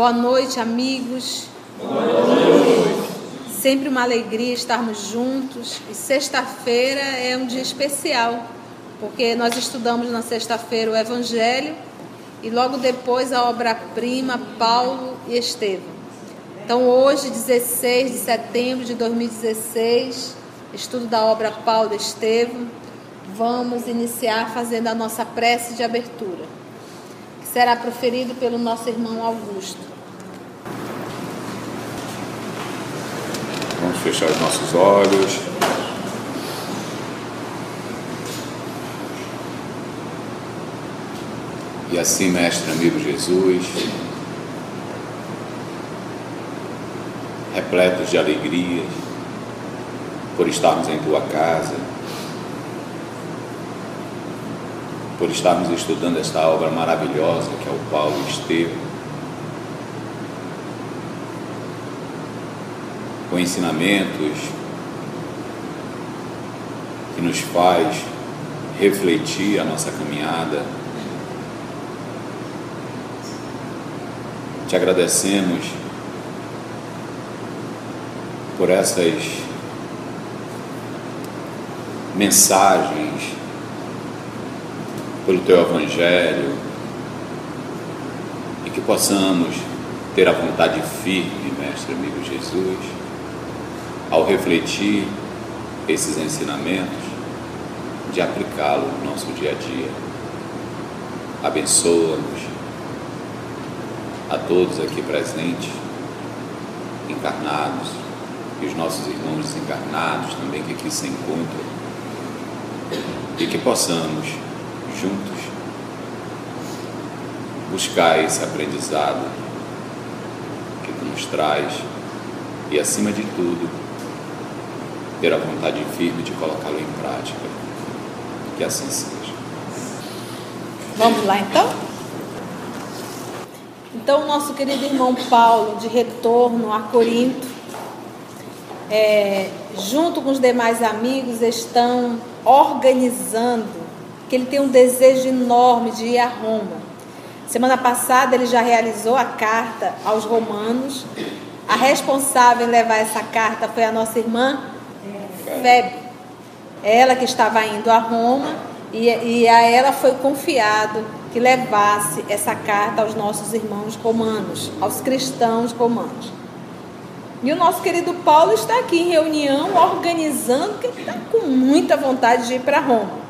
Boa noite, amigos. Boa noite. Sempre uma alegria estarmos juntos. E sexta-feira é um dia especial, porque nós estudamos na sexta-feira o Evangelho e logo depois a obra-prima Paulo e Estevão. Então, hoje, 16 de setembro de 2016, estudo da obra Paulo e Estevão, vamos iniciar fazendo a nossa prece de abertura, será proferido pelo nosso irmão Augusto. Vamos fechar os nossos olhos. E assim, mestre amigo Jesus, repletos de alegrias por estarmos em tua casa, por estarmos estudando esta obra maravilhosa que é o Paulo Estevam. Com ensinamentos que nos faz refletir a nossa caminhada. Te agradecemos por essas mensagens pelo teu Evangelho e que possamos ter a vontade firme, Mestre amigo Jesus, ao refletir esses ensinamentos, de aplicá-lo no nosso dia a dia. Abençoa-nos a todos aqui presentes, encarnados, e os nossos irmãos desencarnados também que aqui se encontram, e que possamos juntos buscar esse aprendizado que tu nos traz e, acima de tudo, ter a vontade firme de colocá-lo em prática. Que assim seja. Vamos lá então? Então, nosso querido irmão Paulo, de retorno a Corinto, é, junto com os demais amigos, estão organizando que ele tem um desejo enorme de ir a Roma. Semana passada ele já realizou a carta aos romanos. A responsável em levar essa carta foi a nossa irmã Febe. Ela que estava indo a Roma e, e a ela foi confiado que levasse essa carta aos nossos irmãos romanos, aos cristãos romanos. E o nosso querido Paulo está aqui em reunião, organizando, porque está com muita vontade de ir para Roma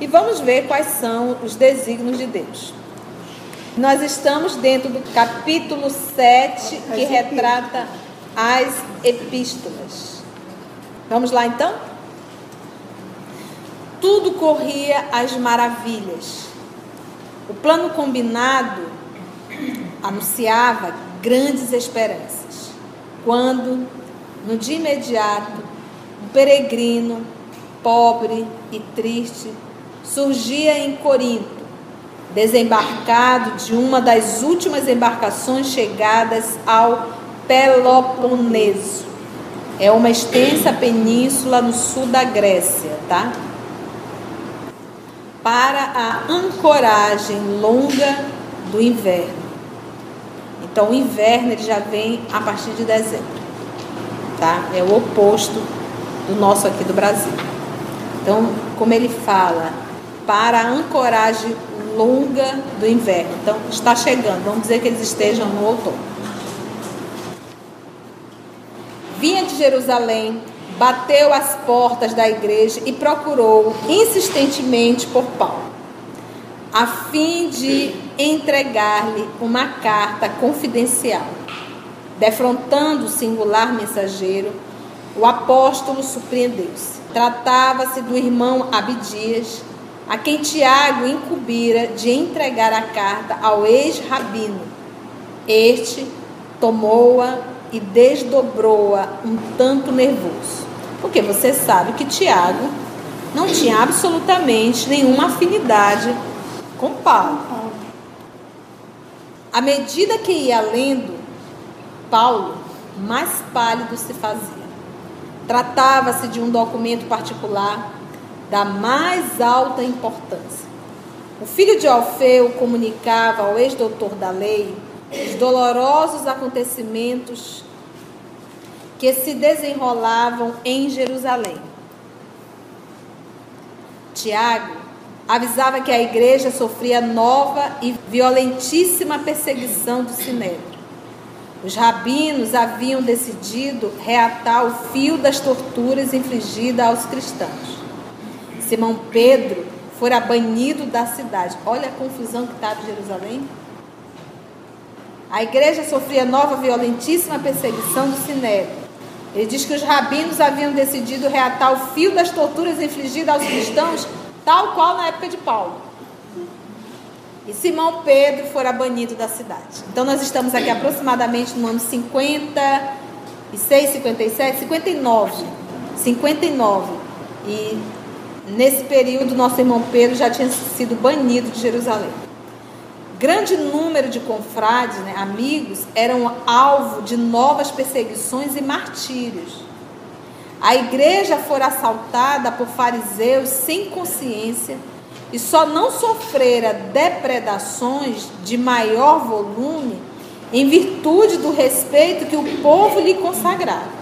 e vamos ver quais são os desígnios de Deus. Nós estamos dentro do capítulo 7, que retrata as epístolas. Vamos lá então? Tudo corria às maravilhas. O plano combinado anunciava grandes esperanças. Quando, no dia imediato, um peregrino, pobre e triste, surgia em Corinto, desembarcado de uma das últimas embarcações chegadas ao Peloponeso. É uma extensa península no sul da Grécia, tá? Para a ancoragem longa do inverno. Então, o inverno ele já vem a partir de dezembro, tá? É o oposto do nosso aqui do Brasil. Então, como ele fala, para a ancoragem longa do inverno. Então, está chegando, vamos dizer que eles estejam no outono. Vinha de Jerusalém, bateu às portas da igreja e procurou insistentemente por Paulo, a fim de entregar-lhe uma carta confidencial. Defrontando o singular mensageiro, o apóstolo surpreendeu-se. Tratava-se do irmão Abidias, a quem Tiago incumbira de entregar a carta ao ex-rabino. Este tomou-a e desdobrou-a um tanto nervoso, porque você sabe que Tiago não tinha absolutamente nenhuma afinidade com Paulo. À medida que ia lendo, Paulo mais pálido se fazia. Tratava-se de um documento particular da mais alta importância. O filho de Alfeu comunicava ao ex-doutor da lei os dolorosos acontecimentos que se desenrolavam em Jerusalém. Tiago avisava que a igreja sofria nova e violentíssima perseguição do sinédrio. Os rabinos haviam decidido reatar o fio das torturas infligidas aos cristãos. Simão Pedro fora banido da cidade. Olha a confusão que estava em Jerusalém. A igreja sofria nova violentíssima perseguição do sinédrio. Ele diz que os rabinos haviam decidido reatar o fio das torturas infligidas aos cristãos, tal qual na época de Paulo. E Simão Pedro fora banido da cidade. Então nós estamos aqui aproximadamente no ano 56, 57, 59. 59. E nesse período nosso irmão Pedro já tinha sido banido de Jerusalém. Grande número de confrades, né, amigos, eram alvo de novas perseguições e martírios. A igreja fora assaltada por fariseus sem consciência e só não sofrera depredações de maior volume em virtude do respeito que o povo lhe consagrava.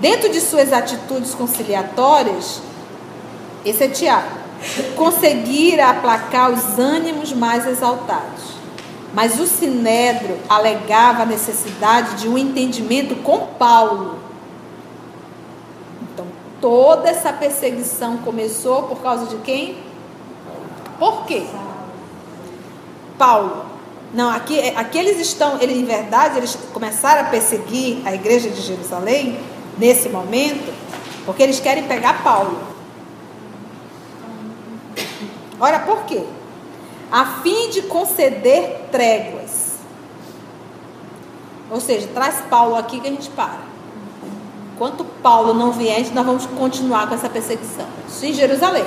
Dentro de suas atitudes conciliatórias, esse é Tiago conseguira aplacar os ânimos mais exaltados. Mas o Sinédrio alegava a necessidade de um entendimento com Paulo. Então, toda essa perseguição começou por causa de quem? Por quê? Paulo. Não, aqui, aqui eles estão, eles, em verdade, eles começaram a perseguir a igreja de Jerusalém nesse momento, porque eles querem pegar Paulo. Olha por quê? A fim de conceder tréguas. Ou seja, traz Paulo aqui que a gente para. Enquanto Paulo não vier, nós vamos continuar com essa perseguição. Isso em Jerusalém.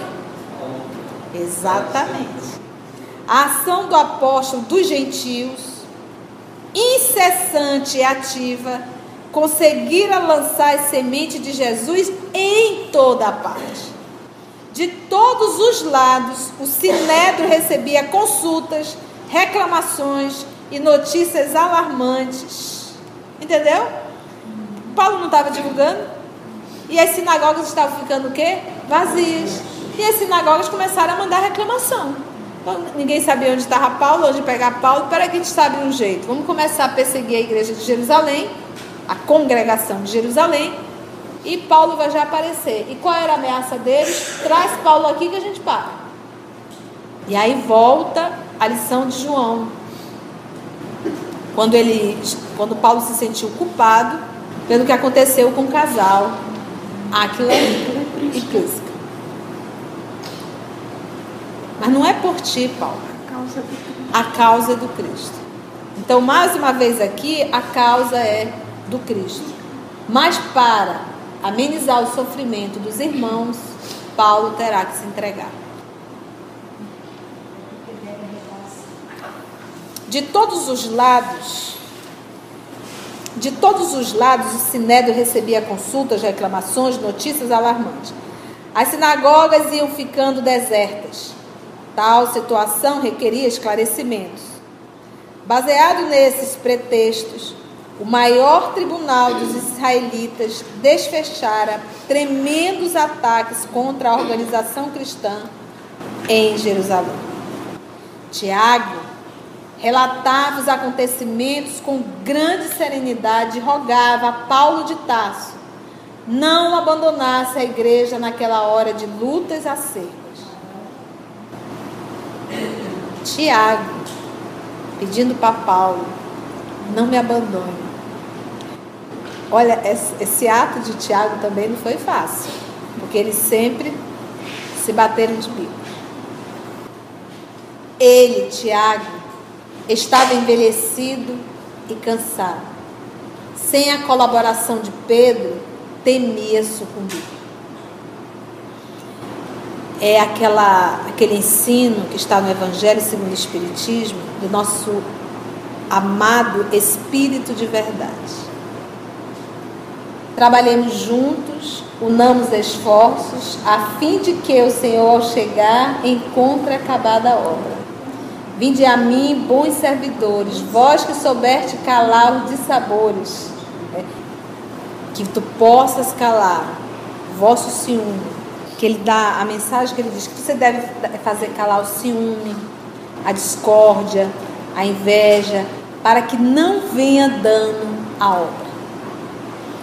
Exatamente. A ação do apóstolo dos gentios, incessante e ativa, conseguira lançar a semente de Jesus em toda a parte. De todos os lados, o Sinédrio recebia consultas, reclamações e notícias alarmantes. Entendeu? Paulo não estava divulgando. E as sinagogas estavam ficando o quê? Vazias. E as sinagogas começaram a mandar reclamação. Então, ninguém sabia onde estava Paulo, onde pegar Paulo. Para que a gente sabe um jeito. Vamos começar a perseguir a igreja de Jerusalém, a congregação de Jerusalém, e Paulo vai já aparecer. E qual era a ameaça deles? Traz Paulo aqui que a gente para. E aí volta a lição de João. Quando ele, quando Paulo se sentiu culpado pelo que aconteceu com o casal Aquila e Prisca. Mas não é por ti, Paulo. A causa do Cristo. Então, mais uma vez aqui, a causa é do Cristo. Mas para amenizar o sofrimento dos irmãos, Paulo terá que se entregar. De todos os lados, de todos os lados, o Sinédrio recebia consultas, reclamações, notícias alarmantes. As sinagogas iam ficando desertas. Tal situação requeria esclarecimentos. Baseado nesses pretextos, o maior tribunal dos israelitas desfechara tremendos ataques contra a organização cristã em Jerusalém. Tiago relatava os acontecimentos com grande serenidade e rogava a Paulo de Tarso não abandonasse a igreja naquela hora de lutas acercas. Tiago pedindo para Paulo, não me abandone. Olha, esse ato de Tiago também não foi fácil, porque eles sempre se bateram de bico. Ele, Tiago, estava envelhecido e cansado. Sem a colaboração de Pedro, temia sucumbir. É aquela, aquele ensino que está no Evangelho segundo o Espiritismo, do nosso amado Espírito de verdade Trabalhemos juntos, unamos esforços, a fim de que o Senhor, ao chegar, encontre acabada a obra. Vinde a mim, bons servidores, vós que soubeste calar os dissabores, né? que tu possas calar vosso ciúme. Que ele dá a mensagem que ele diz que você deve fazer calar o ciúme, a discórdia, a inveja, para que não venha dano à obra.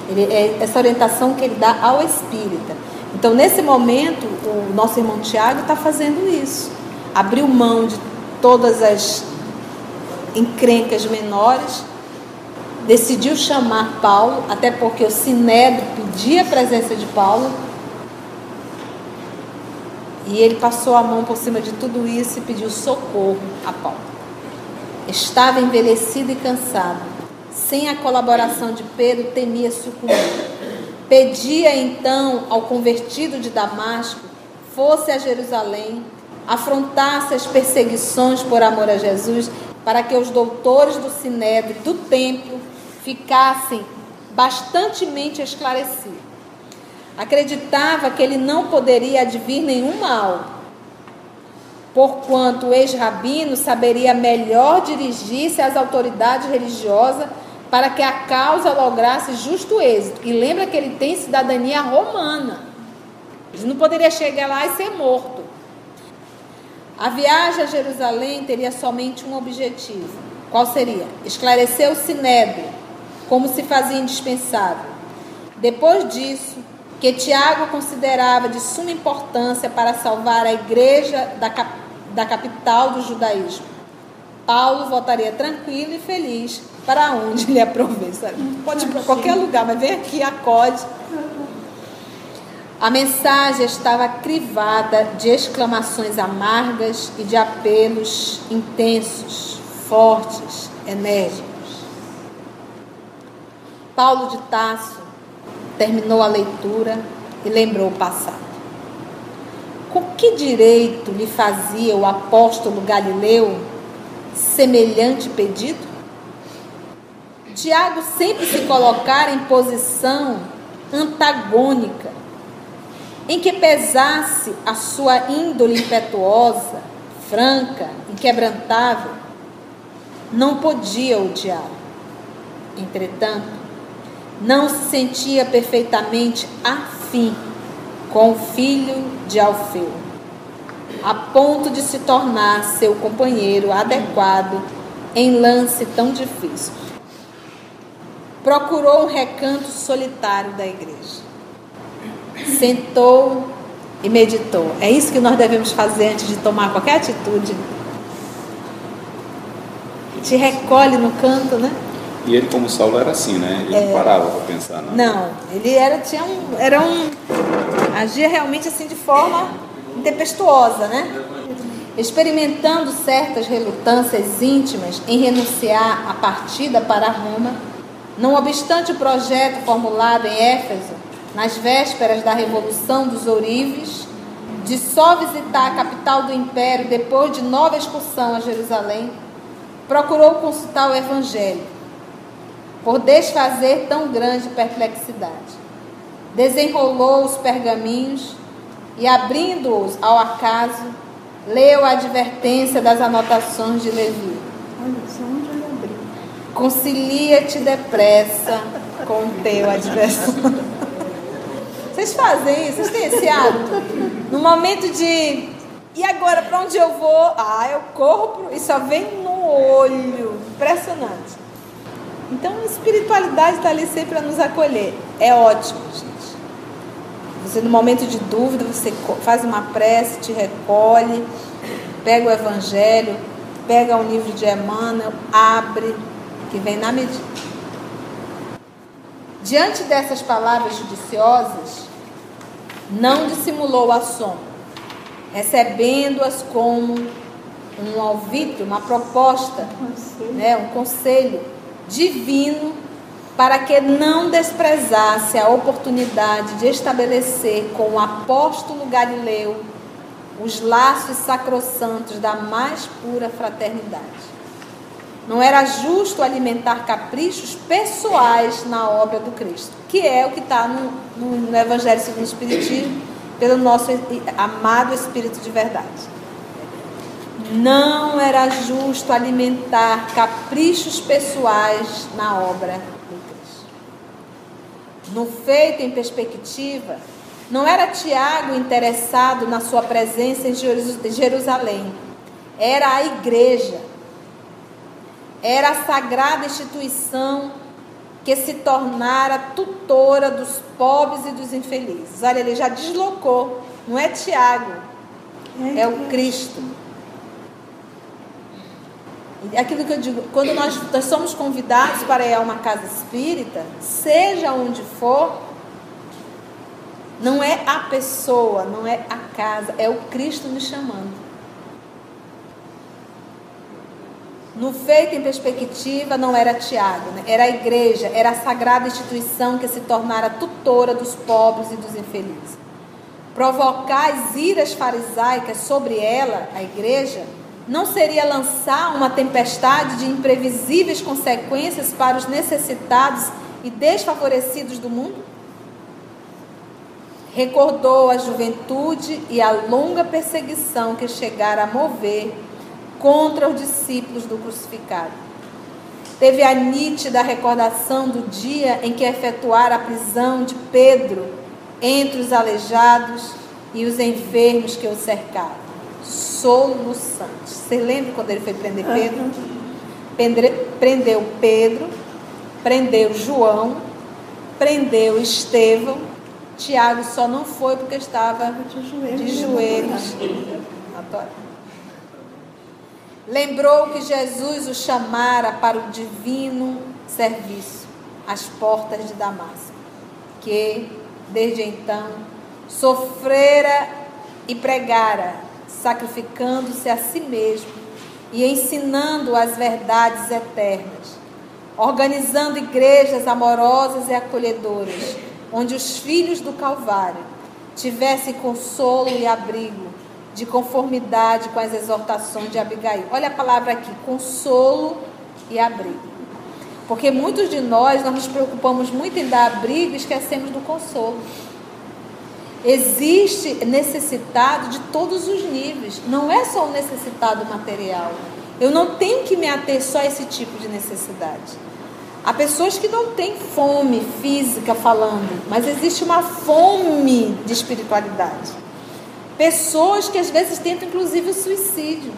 Ele, é essa orientação que ele dá ao espírita. Então, nesse momento, o nosso irmão Tiago está fazendo isso. Abriu mão de todas as encrencas menores, decidiu chamar Paulo, até porque o Sinédrio pedia a presença de Paulo. E ele passou a mão por cima de tudo isso e pediu socorro a Paulo. Estava envelhecido e cansado. Sem a colaboração de Pedro, temia sucumbir. Pedia então ao convertido de Damasco fosse a Jerusalém, afrontasse as perseguições por amor a Jesus, para que os doutores do Sinédrio do templo ficassem bastantemente esclarecidos. Acreditava que ele não poderia advir nenhum mal, porquanto o ex-rabino saberia melhor dirigir-se às autoridades religiosas para que a causa lograsse justo êxito. E lembra que ele tem cidadania romana. Ele não poderia chegar lá e ser morto. A viagem a Jerusalém teria somente um objetivo. Qual seria? Esclarecer o sinédrio, como se fazia indispensável. Depois disso, que Tiago considerava de suma importância para salvar a igreja da, cap da capital do judaísmo. Paulo voltaria tranquilo e feliz para onde lhe aprovei. Pode ir para qualquer lugar, mas vem aqui, acode. A mensagem estava crivada de exclamações amargas e de apelos intensos, fortes, enérgicos. Paulo de Tasso terminou a leitura e lembrou o passado. Com que direito lhe fazia o apóstolo Galileu semelhante pedido? Tiago sempre se colocara em posição antagônica, em que pesasse a sua índole impetuosa, franca, inquebrantável, não podia odiar. Entretanto, não se sentia perfeitamente afim com o filho de Alfeu, a ponto de se tornar seu companheiro adequado em lance tão difícil procurou um recanto solitário da igreja. Sentou e meditou. É isso que nós devemos fazer antes de tomar qualquer atitude. Te recolhe no canto, né? E ele, como Saulo, era assim, né? Ele é... não parava para pensar, não. Não, ele era, tinha um, era um. agia realmente assim de forma tempestuosa, né? Experimentando certas relutâncias íntimas em renunciar à partida para Roma não obstante o projeto formulado em Éfeso, nas vésperas da Revolução dos Ourives, de só visitar a capital do império depois de nova excursão a Jerusalém, procurou consultar o Evangelho, por desfazer tão grande perplexidade. Desenrolou os pergaminhos e, abrindo-os ao acaso, leu a advertência das anotações de Levi. Olha só Concilia-te depressa com o teu adversário. Vocês fazem isso? Vocês têm esse hábito? No momento de. E agora, para onde eu vou? Ah, eu corro pro... e só vem no olho. Impressionante. Então, a espiritualidade está ali sempre para nos acolher. É ótimo, gente. Você, no momento de dúvida, você faz uma prece, te recolhe, pega o Evangelho, pega um livro de Emmanuel, abre, que vem na medida. Diante dessas palavras judiciosas, não dissimulou o assombro, recebendo-as como um alvitre, uma proposta, né, um conselho divino para que não desprezasse a oportunidade de estabelecer com o apóstolo Galileu os laços sacrossantos da mais pura fraternidade. Não era justo alimentar caprichos pessoais na obra do Cristo, que é o que está no, no, no Evangelho segundo o Espiritismo, pelo nosso amado Espírito de verdade. Não era justo alimentar caprichos pessoais na obra do Cristo. No feito em perspectiva, não era Tiago interessado na sua presença em Jerusalém, era a igreja, era a sagrada instituição que se tornara tutora dos pobres e dos infelizes. Olha, ele já deslocou, não é Tiago, é o Cristo. Aquilo que eu digo, quando nós, nós somos convidados para ir a uma casa espírita, seja onde for, não é a pessoa, não é a casa, é o Cristo nos chamando. No feito em perspectiva, não era Tiago, né? era a igreja, era a sagrada instituição que se tornara tutora dos pobres e dos infelizes. Provocar as iras farisaicas sobre ela, a igreja, não seria lançar uma tempestade de imprevisíveis consequências para os necessitados e desfavorecidos do mundo? Recordou a juventude e a longa perseguição que chegara a mover contra os discípulos do crucificado. Teve a nítida recordação do dia em que efetuara a prisão de Pedro entre os aleijados e os enfermos que o cercaram. Soluçante. Você lembra quando ele foi prender Pedro? Prendeu Pedro, prendeu João, prendeu Estevão. Tiago só não foi porque estava de joelhos. Lembrou que Jesus o chamara para o divino serviço, às portas de Damasco, que, desde então, sofrera e pregara, sacrificando-se a si mesmo e ensinando as verdades eternas, organizando igrejas amorosas e acolhedoras, onde os filhos do Calvário tivessem consolo e abrigo de conformidade com as exortações de Abigail. Olha a palavra aqui, consolo e abrigo. Porque muitos de nós, nós nos preocupamos muito em dar abrigo e esquecemos do consolo. Existe necessitado de todos os níveis, não é só o necessitado material. Eu não tenho que me ater só a esse tipo de necessidade. Há pessoas que não têm fome física falando, mas existe uma fome de espiritualidade. Pessoas que às vezes tentam inclusive o suicídio.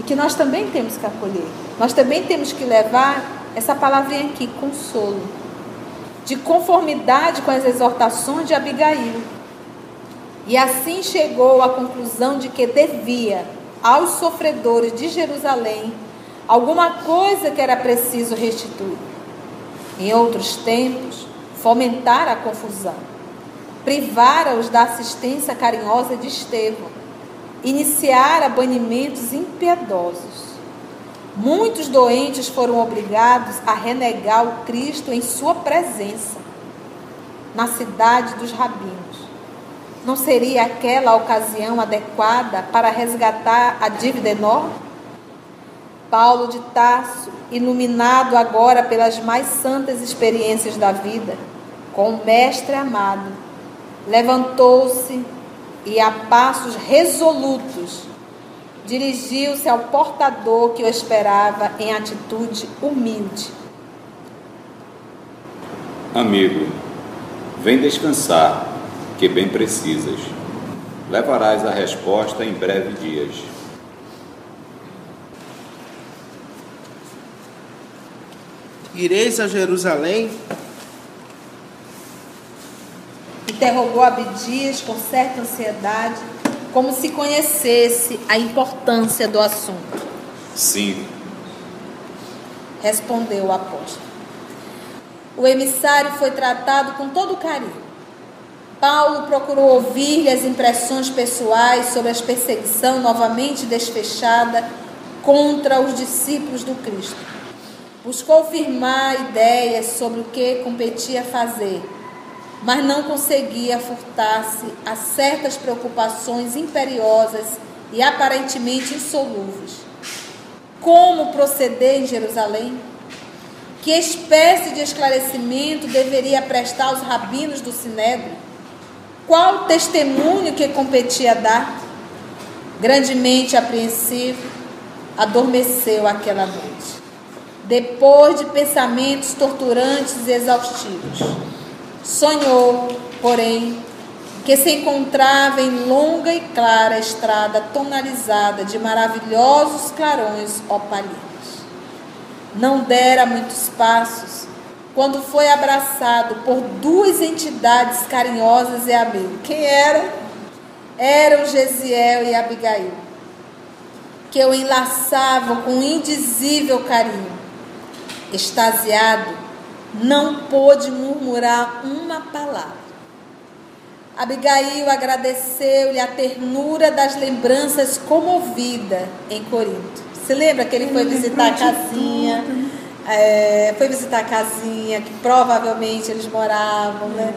E que nós também temos que acolher. Nós também temos que levar essa palavrinha aqui, consolo. De conformidade com as exortações de Abigail. E assim chegou à conclusão de que devia aos sofredores de Jerusalém alguma coisa que era preciso restituir. Em outros tempos, fomentar a confusão privara-os da assistência carinhosa de Estevão, iniciara banimentos impiedosos. Muitos doentes foram obrigados a renegar o Cristo em sua presença, na cidade dos rabinos. Não seria aquela a ocasião adequada para resgatar a dívida enorme? Paulo de Tarso, iluminado agora pelas mais santas experiências da vida, com o Mestre amado, levantou-se e, a passos resolutos, dirigiu-se ao portador que o esperava em atitude humilde. Amigo, vem descansar, que bem precisas. Levarás a resposta em breve dias. Ireis a Jerusalém Interrogou Abdias com certa ansiedade, como se conhecesse a importância do assunto. Sim. Respondeu o apóstolo. O emissário foi tratado com todo carinho. Paulo procurou ouvir-lhe as impressões pessoais sobre a perseguição novamente desfechada contra os discípulos do Cristo. Buscou firmar ideias sobre o que competia fazer mas não conseguia furtar-se a certas preocupações imperiosas e aparentemente insolúveis. Como proceder em Jerusalém? Que espécie de esclarecimento deveria prestar aos rabinos do Sinédrio? Qual testemunho que competia dar? Grandemente apreensivo, adormeceu aquela noite. Depois de pensamentos torturantes e exaustivos, sonhou, porém, que se encontrava em longa e clara estrada tonalizada de maravilhosos clarões opalinos. Não dera muitos passos quando foi abraçado por duas entidades carinhosas e amigas. Quem era? Eram Gesiel e Abigail, que o enlaçavam com indizível carinho. Extasiado, não pôde murmurar uma palavra. Abigail agradeceu-lhe a ternura das lembranças comovida em Corinto. Se lembra que ele foi visitar a casinha? É, foi visitar a casinha que provavelmente eles moravam, né?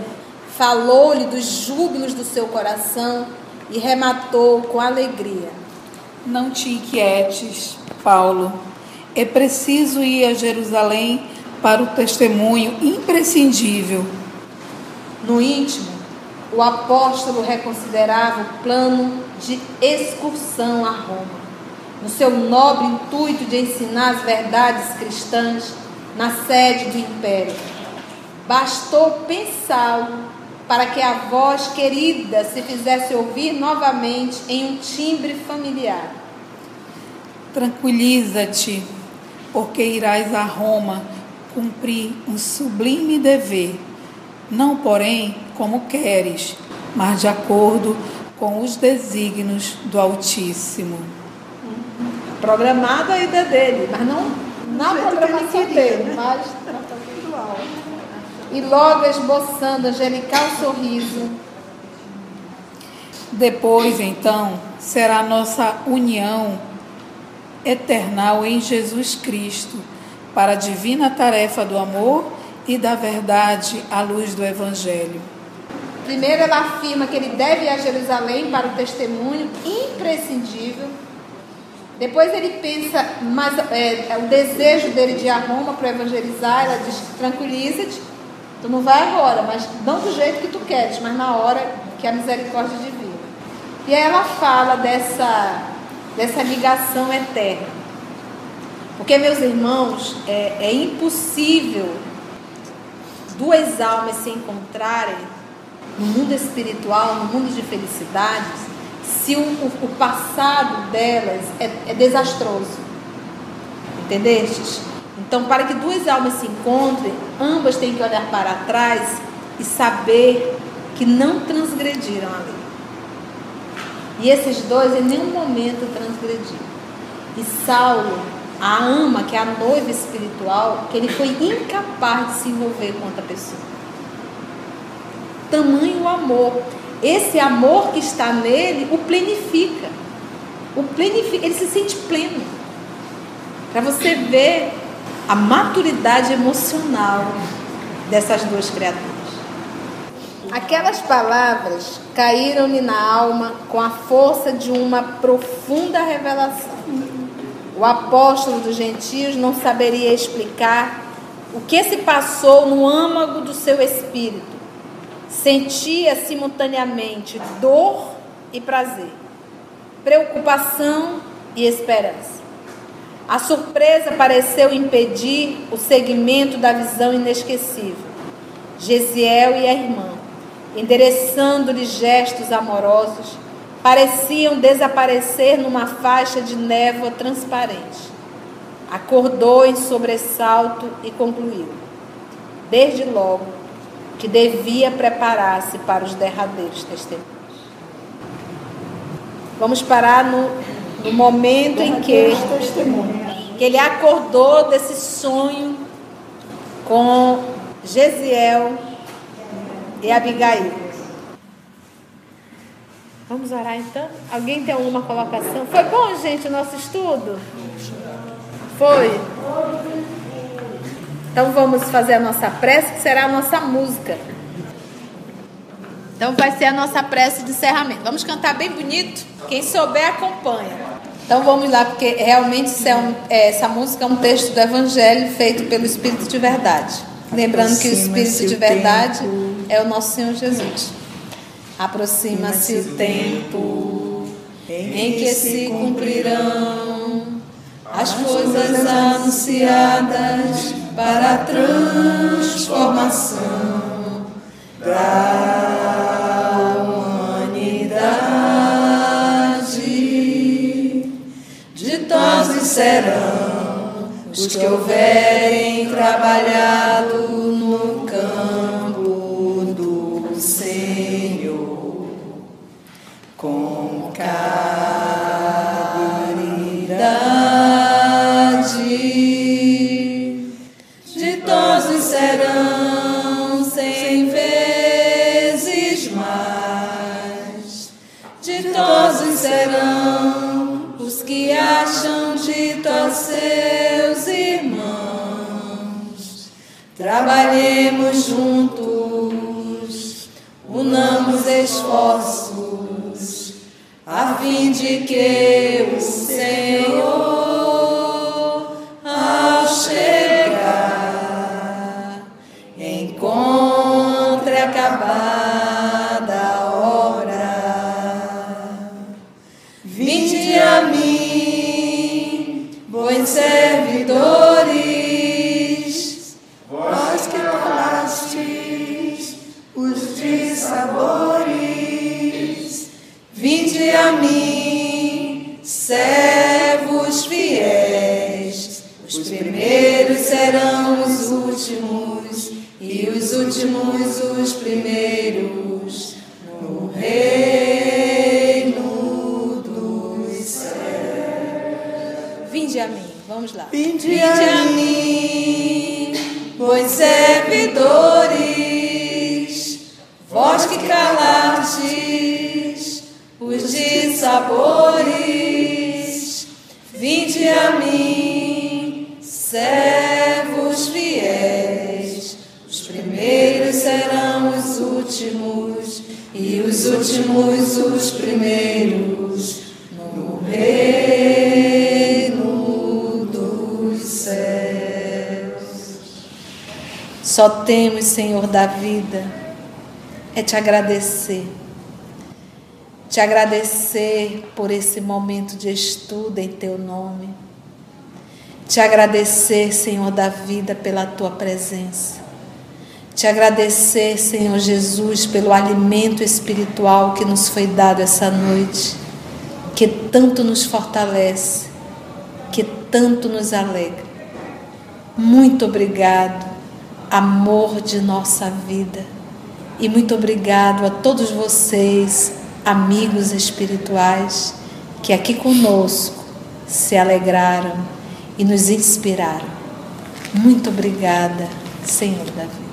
Falou-lhe dos júbilos do seu coração e rematou com alegria. Não te inquietes, Paulo. É preciso ir a Jerusalém para o testemunho imprescindível. No íntimo, o apóstolo reconsiderava o plano de excursão a Roma, no seu nobre intuito de ensinar as verdades cristãs na sede do império. Bastou pensá-lo para que a voz querida se fizesse ouvir novamente em um timbre familiar. Tranquiliza-te, porque irás a Roma cumprir um sublime dever, não, porém, como queres, mas de acordo com os desígnios do Altíssimo. Programada a ida dele, mas não na programação dele, né? mas e logo esboçando angelical sorriso. Depois, então, será nossa união eternal em Jesus Cristo, para a divina tarefa do amor e da verdade à luz do Evangelho. Primeiro, ela afirma que ele deve ir a Jerusalém para o testemunho imprescindível. Depois, ele pensa, mas é, é o desejo dele de ir a Roma para evangelizar. Ela diz: tranquiliza-te, tu não vai agora, mas não do jeito que tu queres, mas na hora que a misericórdia divina. E aí ela fala dessa, dessa ligação eterna. Porque, meus irmãos, é, é impossível duas almas se encontrarem no mundo espiritual, no mundo de felicidades, se o, o, passado delas é, é desastroso. Entendestes? Então, para que duas almas se encontrem, ambas têm que olhar para trás e saber que não transgrediram a lei. E esses dois em nenhum momento transgrediram. E Saulo a ama, que é a noiva espiritual, que ele foi incapaz de se envolver com outra pessoa. Tamanho amor. Esse amor que está nele o plenifica. O plenifica, ele se sente pleno. Para você ver a maturidade emocional dessas duas criaturas. Aquelas palavras caíram-lhe na alma com a força de uma profunda revelação. O apóstolo dos gentios não saberia explicar o que se passou no âmago do seu espírito. Sentia simultaneamente dor e prazer, preocupação e esperança. A surpresa pareceu impedir o segmento da visão inesquecível. Gesiel e a irmã, endereçando-lhe gestos amorosos, pareciam desaparecer numa faixa de névoa transparente. Acordou em sobressalto e concluiu, desde logo, que devia preparar-se para os derradeiros testemunhos. Vamos parar no, no momento em que, que ele acordou desse sonho com Gesiel e Abigail. Vamos orar então? Alguém tem alguma colocação? Foi bom, gente, o nosso estudo? Foi? Então vamos fazer a nossa prece, que será a nossa música. Então vai ser a nossa prece de encerramento. Vamos cantar bem bonito? Quem souber, acompanha. Então vamos lá, porque realmente é um, é, essa música é um texto do Evangelho feito pelo Espírito de Verdade. Lembrando que o Espírito de Verdade é o nosso Senhor Jesus. Aproxima-se o tempo em que se cumprirão as coisas anunciadas para a transformação da humanidade. Ditosos serão os que houverem trabalhado no campo caridade. Ditosos serão cem vezes mais. Ditosos serão os que acham dito a seus irmãos. Trabalhemos juntos, unamos esforços, fim de que o Senhor, ao chegar, encontre acabada a obra. Vinde serão os últimos, e os últimos os primeiros, no reino dos céus. Só temos, Senhor da vida, é te agradecer. Te agradecer por esse momento de estudo em teu nome. Te agradecer, Senhor da vida, pela tua presença. Te agradecer, Senhor Jesus, pelo alimento espiritual que nos foi dado essa noite, que tanto nos fortalece, que tanto nos alegra. Muito obrigado, amor de nossa vida. E muito obrigado a todos vocês, amigos espirituais, que aqui conosco se alegraram e nos inspiraram. Muito obrigada, Senhor da vida.